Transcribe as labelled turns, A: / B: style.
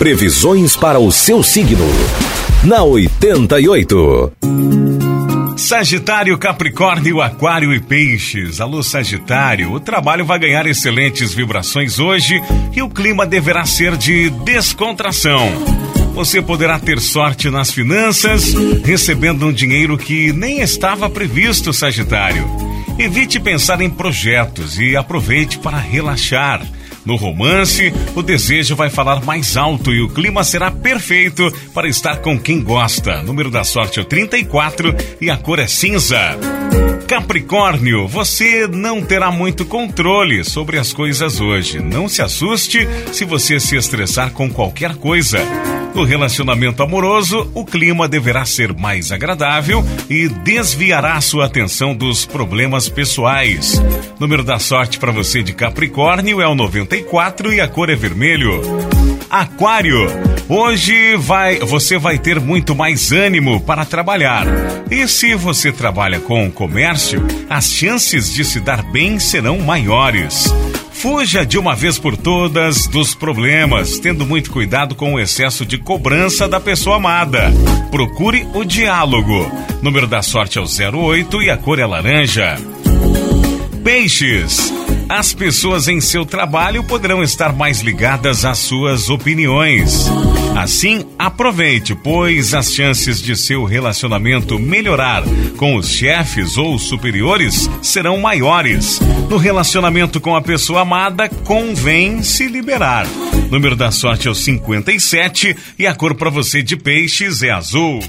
A: Previsões para o seu signo. Na 88.
B: Sagitário, Capricórnio, Aquário e Peixes. Alô, Sagitário. O trabalho vai ganhar excelentes vibrações hoje e o clima deverá ser de descontração. Você poderá ter sorte nas finanças, recebendo um dinheiro que nem estava previsto, Sagitário. Evite pensar em projetos e aproveite para relaxar. No romance, o desejo vai falar mais alto e o clima será perfeito para estar com quem gosta. Número da sorte é o 34 e a cor é cinza. Capricórnio, você não terá muito controle sobre as coisas hoje. Não se assuste se você se estressar com qualquer coisa. No relacionamento amoroso, o clima deverá ser mais agradável e desviará sua atenção dos problemas pessoais. Número da sorte para você de Capricórnio é o 94 e a cor é vermelho. Aquário, hoje vai, você vai ter muito mais ânimo para trabalhar. E se você trabalha com comércio, as chances de se dar bem serão maiores. Fuja de uma vez por todas dos problemas, tendo muito cuidado com o excesso de cobrança da pessoa amada. Procure o diálogo. Número da sorte é o 08 e a cor é laranja. Peixes. As pessoas em seu trabalho poderão estar mais ligadas às suas opiniões. Assim, aproveite, pois as chances de seu relacionamento melhorar com os chefes ou superiores serão maiores. No relacionamento com a pessoa amada, convém se liberar. Número da sorte é o 57 e a cor para você de peixes é azul.